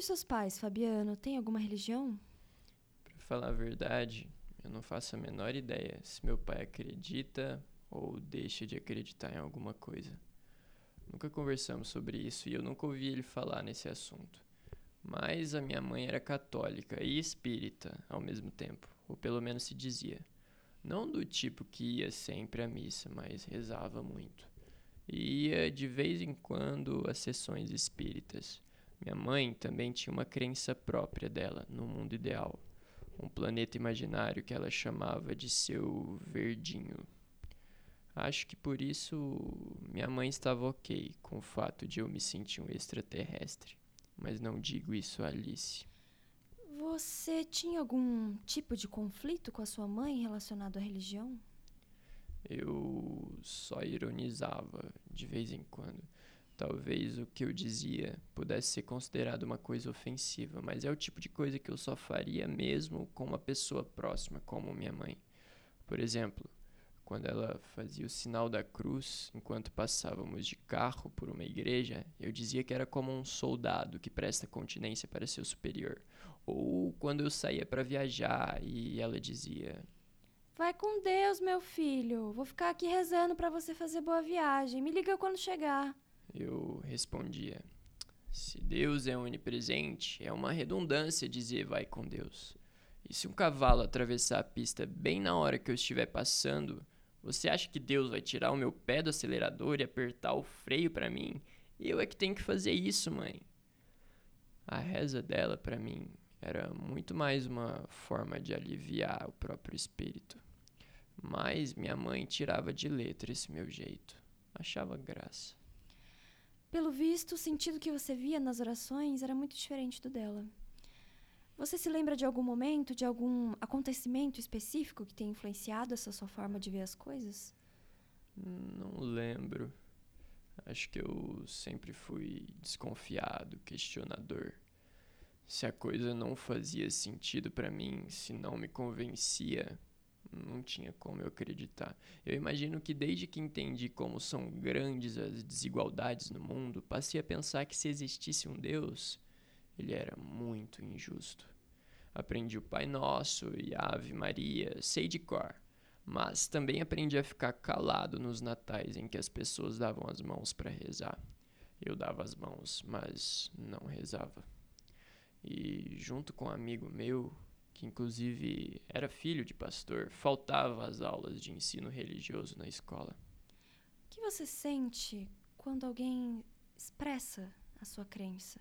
E seus pais, Fabiano, têm alguma religião? Pra falar a verdade, eu não faço a menor ideia se meu pai acredita ou deixa de acreditar em alguma coisa. Nunca conversamos sobre isso e eu nunca ouvi ele falar nesse assunto. Mas a minha mãe era católica e espírita ao mesmo tempo, ou pelo menos se dizia. Não do tipo que ia sempre à missa, mas rezava muito. E ia de vez em quando às sessões espíritas. Minha mãe também tinha uma crença própria dela no mundo ideal, um planeta imaginário que ela chamava de seu verdinho. Acho que por isso minha mãe estava ok com o fato de eu me sentir um extraterrestre, mas não digo isso a Alice. Você tinha algum tipo de conflito com a sua mãe relacionado à religião? Eu só ironizava de vez em quando. Talvez o que eu dizia pudesse ser considerado uma coisa ofensiva, mas é o tipo de coisa que eu só faria mesmo com uma pessoa próxima, como minha mãe. Por exemplo, quando ela fazia o sinal da cruz enquanto passávamos de carro por uma igreja, eu dizia que era como um soldado que presta continência para seu superior. Ou quando eu saía para viajar e ela dizia: Vai com Deus, meu filho. Vou ficar aqui rezando para você fazer boa viagem. Me liga quando chegar. Eu respondia: Se Deus é onipresente, é uma redundância dizer vai com Deus. E se um cavalo atravessar a pista bem na hora que eu estiver passando, você acha que Deus vai tirar o meu pé do acelerador e apertar o freio para mim? Eu é que tenho que fazer isso, mãe. A reza dela para mim era muito mais uma forma de aliviar o próprio espírito. Mas minha mãe tirava de letra esse meu jeito. Achava graça. Pelo visto, o sentido que você via nas orações era muito diferente do dela. Você se lembra de algum momento, de algum acontecimento específico que tenha influenciado essa sua forma de ver as coisas? Não lembro. Acho que eu sempre fui desconfiado, questionador. Se a coisa não fazia sentido para mim, se não me convencia, não tinha como eu acreditar. Eu imagino que desde que entendi como são grandes as desigualdades no mundo, passei a pensar que se existisse um Deus, ele era muito injusto. Aprendi o Pai Nosso e a Ave Maria, sei de cor, mas também aprendi a ficar calado nos natais em que as pessoas davam as mãos para rezar. Eu dava as mãos, mas não rezava. E junto com um amigo meu, que inclusive era filho de pastor, faltava às aulas de ensino religioso na escola. O que você sente quando alguém expressa a sua crença?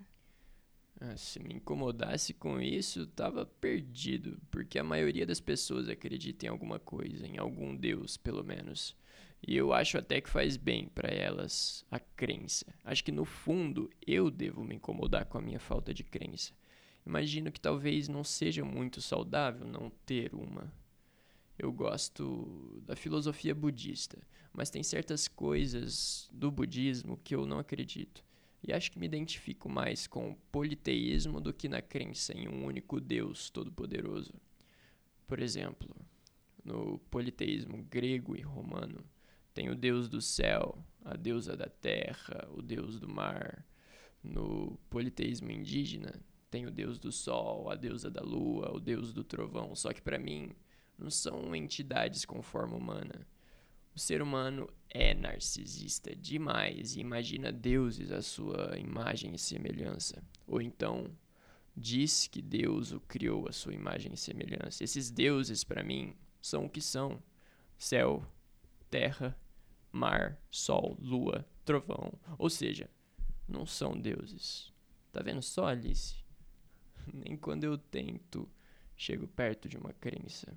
Ah, se me incomodasse com isso, estava perdido, porque a maioria das pessoas acredita em alguma coisa, em algum Deus, pelo menos. E eu acho até que faz bem para elas a crença. Acho que no fundo eu devo me incomodar com a minha falta de crença. Imagino que talvez não seja muito saudável não ter uma. Eu gosto da filosofia budista, mas tem certas coisas do budismo que eu não acredito. E acho que me identifico mais com o politeísmo do que na crença em um único Deus todo-poderoso. Por exemplo, no politeísmo grego e romano, tem o deus do céu, a deusa da terra, o deus do mar. No politeísmo indígena, tem o deus do sol, a deusa da lua, o deus do trovão. Só que para mim, não são entidades com forma humana. O ser humano é narcisista demais e imagina deuses à sua imagem e semelhança. Ou então diz que Deus o criou à sua imagem e semelhança. Esses deuses, para mim, são o que são: céu, terra, mar, sol, lua, trovão. Ou seja, não são deuses. Tá vendo só, Alice? Nem quando eu tento chego perto de uma crença.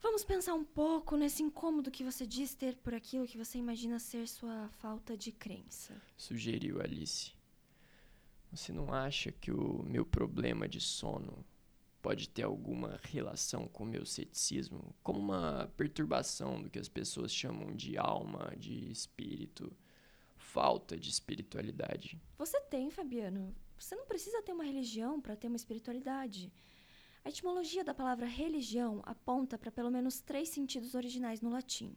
Vamos pensar um pouco nesse incômodo que você diz ter por aquilo que você imagina ser sua falta de crença. Sugeriu Alice. Você não acha que o meu problema de sono pode ter alguma relação com o meu ceticismo? Como uma perturbação do que as pessoas chamam de alma, de espírito, falta de espiritualidade? Você tem, Fabiano. Você não precisa ter uma religião para ter uma espiritualidade. A etimologia da palavra religião aponta para pelo menos três sentidos originais no latim: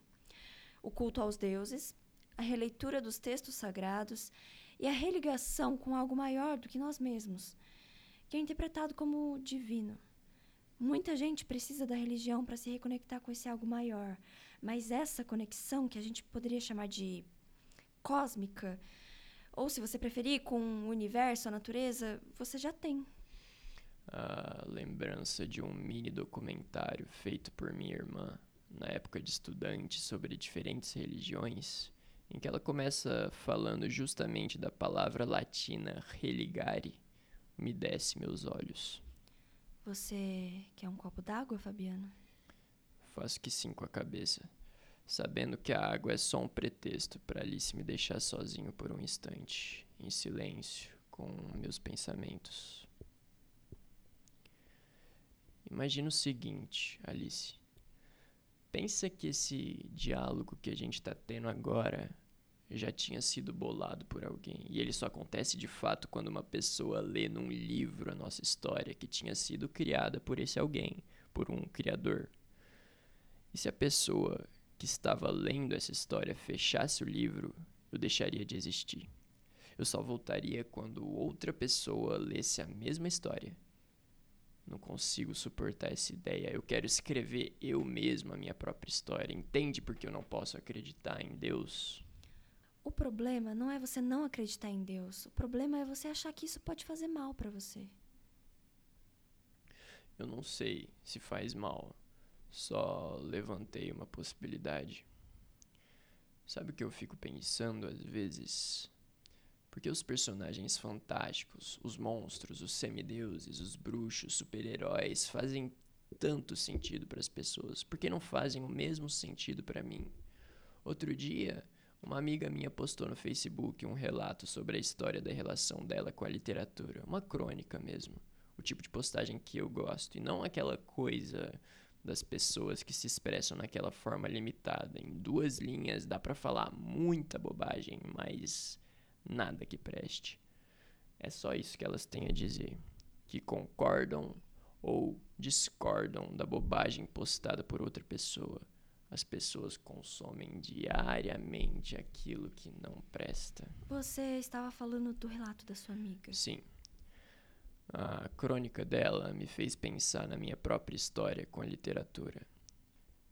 o culto aos deuses, a releitura dos textos sagrados e a religação com algo maior do que nós mesmos, que é interpretado como divino. Muita gente precisa da religião para se reconectar com esse algo maior, mas essa conexão, que a gente poderia chamar de cósmica, ou se você preferir, com o universo, a natureza, você já tem. A lembrança de um mini documentário feito por minha irmã na época de estudante sobre diferentes religiões, em que ela começa falando justamente da palavra latina religare, me desce meus olhos. Você quer um copo d'água, Fabiano? Faço que sim com a cabeça, sabendo que a água é só um pretexto para Alice me deixar sozinho por um instante, em silêncio, com meus pensamentos. Imagina o seguinte, Alice. Pensa que esse diálogo que a gente está tendo agora já tinha sido bolado por alguém. E ele só acontece de fato quando uma pessoa lê num livro a nossa história que tinha sido criada por esse alguém, por um criador. E se a pessoa que estava lendo essa história fechasse o livro, eu deixaria de existir. Eu só voltaria quando outra pessoa lesse a mesma história não consigo suportar essa ideia. Eu quero escrever eu mesmo a minha própria história. Entende porque eu não posso acreditar em Deus? O problema não é você não acreditar em Deus. O problema é você achar que isso pode fazer mal para você. Eu não sei se faz mal. Só levantei uma possibilidade. Sabe o que eu fico pensando às vezes? Porque os personagens fantásticos, os monstros, os semideuses, os bruxos, super-heróis fazem tanto sentido para as pessoas, porque não fazem o mesmo sentido para mim. Outro dia, uma amiga minha postou no Facebook um relato sobre a história da relação dela com a literatura, uma crônica mesmo, o tipo de postagem que eu gosto, e não aquela coisa das pessoas que se expressam naquela forma limitada. Em duas linhas dá para falar muita bobagem, mas nada que preste. É só isso que elas têm a dizer, que concordam ou discordam da bobagem postada por outra pessoa. As pessoas consomem diariamente aquilo que não presta. Você estava falando do relato da sua amiga. Sim. A crônica dela me fez pensar na minha própria história com a literatura.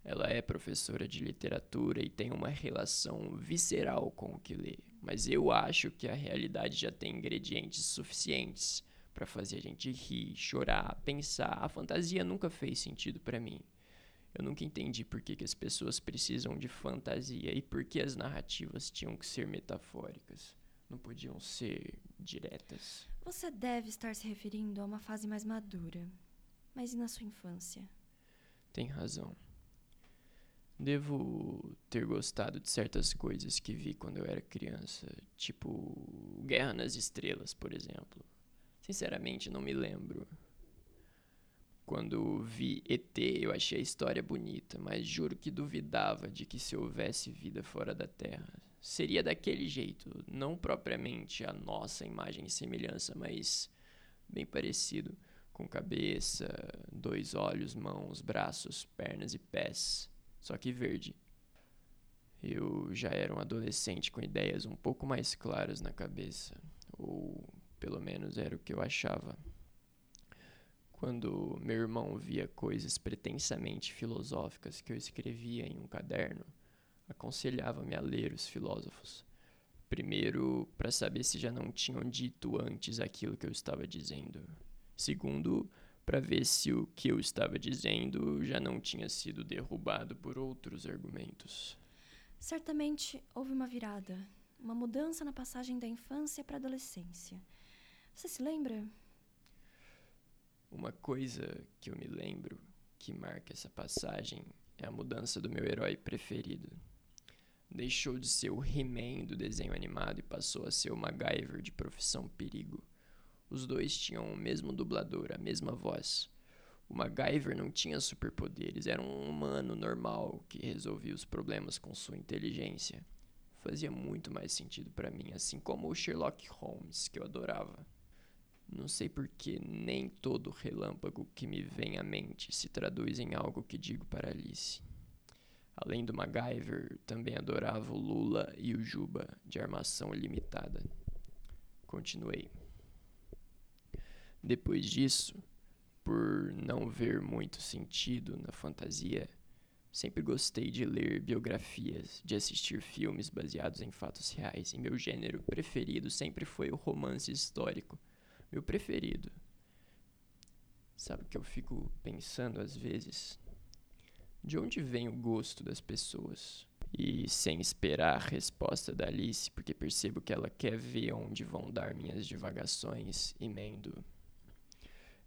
Ela é professora de literatura e tem uma relação visceral com o que lê, mas eu acho que a realidade já tem ingredientes suficientes para fazer a gente rir, chorar, pensar. A fantasia nunca fez sentido para mim. Eu nunca entendi por que, que as pessoas precisam de fantasia e por que as narrativas tinham que ser metafóricas. Não podiam ser diretas. Você deve estar se referindo a uma fase mais madura. Mas e na sua infância? Tem razão. Devo ter gostado de certas coisas que vi quando eu era criança, tipo Guerra nas Estrelas, por exemplo. Sinceramente, não me lembro. Quando vi ET, eu achei a história bonita, mas juro que duvidava de que se houvesse vida fora da Terra, seria daquele jeito, não propriamente a nossa imagem e semelhança, mas bem parecido, com cabeça, dois olhos, mãos, braços, pernas e pés só que verde. Eu já era um adolescente com ideias um pouco mais claras na cabeça, ou pelo menos era o que eu achava. Quando meu irmão via coisas pretensamente filosóficas que eu escrevia em um caderno, aconselhava-me a ler os filósofos. Primeiro, para saber se já não tinham dito antes aquilo que eu estava dizendo. Segundo, para ver se o que eu estava dizendo já não tinha sido derrubado por outros argumentos. Certamente houve uma virada, uma mudança na passagem da infância para a adolescência. Você se lembra? Uma coisa que eu me lembro que marca essa passagem é a mudança do meu herói preferido. Deixou de ser o He-Man do desenho animado e passou a ser o MacGyver de profissão perigo. Os dois tinham o mesmo dublador, a mesma voz. O MacGyver não tinha superpoderes, era um humano normal que resolvia os problemas com sua inteligência. Fazia muito mais sentido para mim, assim como o Sherlock Holmes, que eu adorava. Não sei por que nem todo relâmpago que me vem à mente se traduz em algo que digo para Alice. Além do MacGyver, também adorava o Lula e o Juba, de armação limitada. Continuei. Depois disso, por não ver muito sentido na fantasia, sempre gostei de ler biografias, de assistir filmes baseados em fatos reais, e meu gênero preferido sempre foi o romance histórico. Meu preferido. Sabe o que eu fico pensando às vezes? De onde vem o gosto das pessoas? E sem esperar a resposta da Alice, porque percebo que ela quer ver onde vão dar minhas divagações, emendo.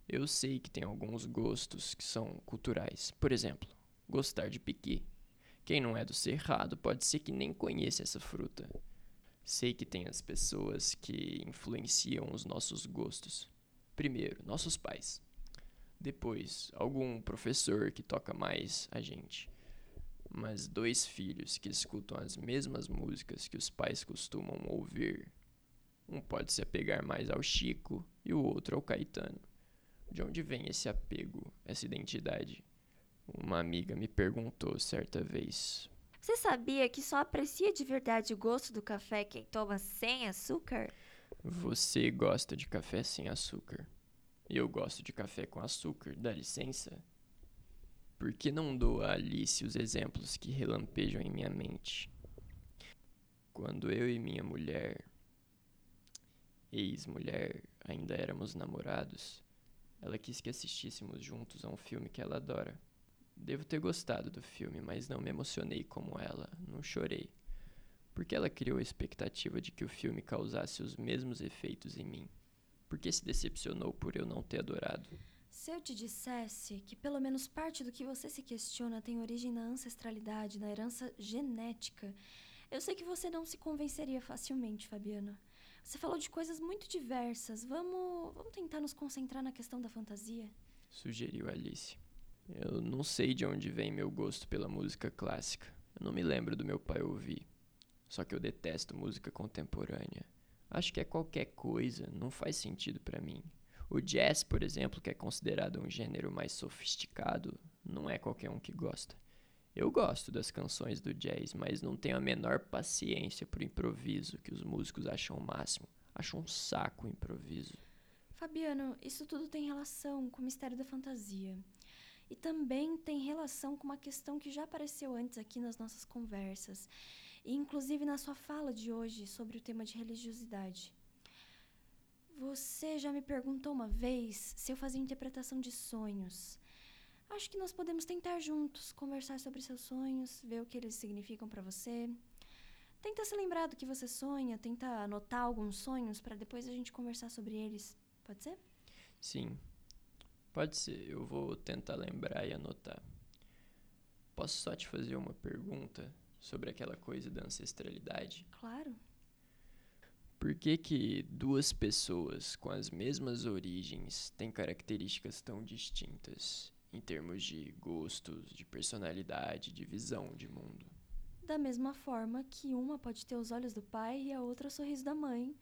Eu sei que tem alguns gostos que são culturais. Por exemplo, gostar de piqui. Quem não é do cerrado pode ser que nem conheça essa fruta. Sei que tem as pessoas que influenciam os nossos gostos. Primeiro, nossos pais. Depois, algum professor que toca mais a gente. Mas dois filhos que escutam as mesmas músicas que os pais costumam ouvir. Um pode se apegar mais ao Chico e o outro ao Caetano. De onde vem esse apego, essa identidade? Uma amiga me perguntou certa vez. Você sabia que só aprecia de verdade o gosto do café quem toma sem açúcar? Você gosta de café sem açúcar. Eu gosto de café com açúcar, dá licença? Por que não dou a Alice os exemplos que relampejam em minha mente? Quando eu e minha mulher, ex-mulher, ainda éramos namorados, ela quis que assistíssemos juntos a um filme que ela adora. Devo ter gostado do filme, mas não me emocionei como ela, não chorei. Porque ela criou a expectativa de que o filme causasse os mesmos efeitos em mim. Por que se decepcionou por eu não ter adorado? Se eu te dissesse que pelo menos parte do que você se questiona tem origem na ancestralidade, na herança genética, eu sei que você não se convenceria facilmente, Fabiana. Você falou de coisas muito diversas. Vamos, vamos tentar nos concentrar na questão da fantasia? Sugeriu Alice. Eu não sei de onde vem meu gosto pela música clássica. Eu não me lembro do meu pai ouvir. Só que eu detesto música contemporânea. Acho que é qualquer coisa, não faz sentido para mim. O jazz, por exemplo, que é considerado um gênero mais sofisticado, não é qualquer um que gosta. Eu gosto das canções do jazz, mas não tenho a menor paciência pro improviso, que os músicos acham o máximo. Acho um saco o improviso. Fabiano, isso tudo tem relação com o mistério da fantasia. E também tem relação com uma questão que já apareceu antes aqui nas nossas conversas e inclusive na sua fala de hoje sobre o tema de religiosidade. Você já me perguntou uma vez se eu fazia interpretação de sonhos. Acho que nós podemos tentar juntos conversar sobre seus sonhos, ver o que eles significam para você. Tenta se lembrar do que você sonha, tenta anotar alguns sonhos para depois a gente conversar sobre eles. Pode ser? Sim, pode ser. Eu vou tentar lembrar e anotar. Posso só te fazer uma pergunta? sobre aquela coisa da ancestralidade? Claro. Por que, que duas pessoas com as mesmas origens têm características tão distintas em termos de gostos, de personalidade, de visão de mundo? Da mesma forma que uma pode ter os olhos do pai e a outra o sorriso da mãe,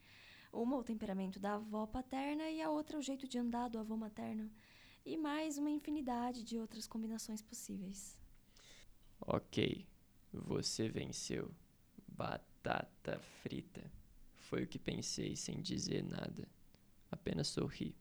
uma o temperamento da avó paterna e a outra o jeito de andar do avô materno, e mais uma infinidade de outras combinações possíveis. Ok, você venceu. Batata frita. Foi o que pensei sem dizer nada. Apenas sorri.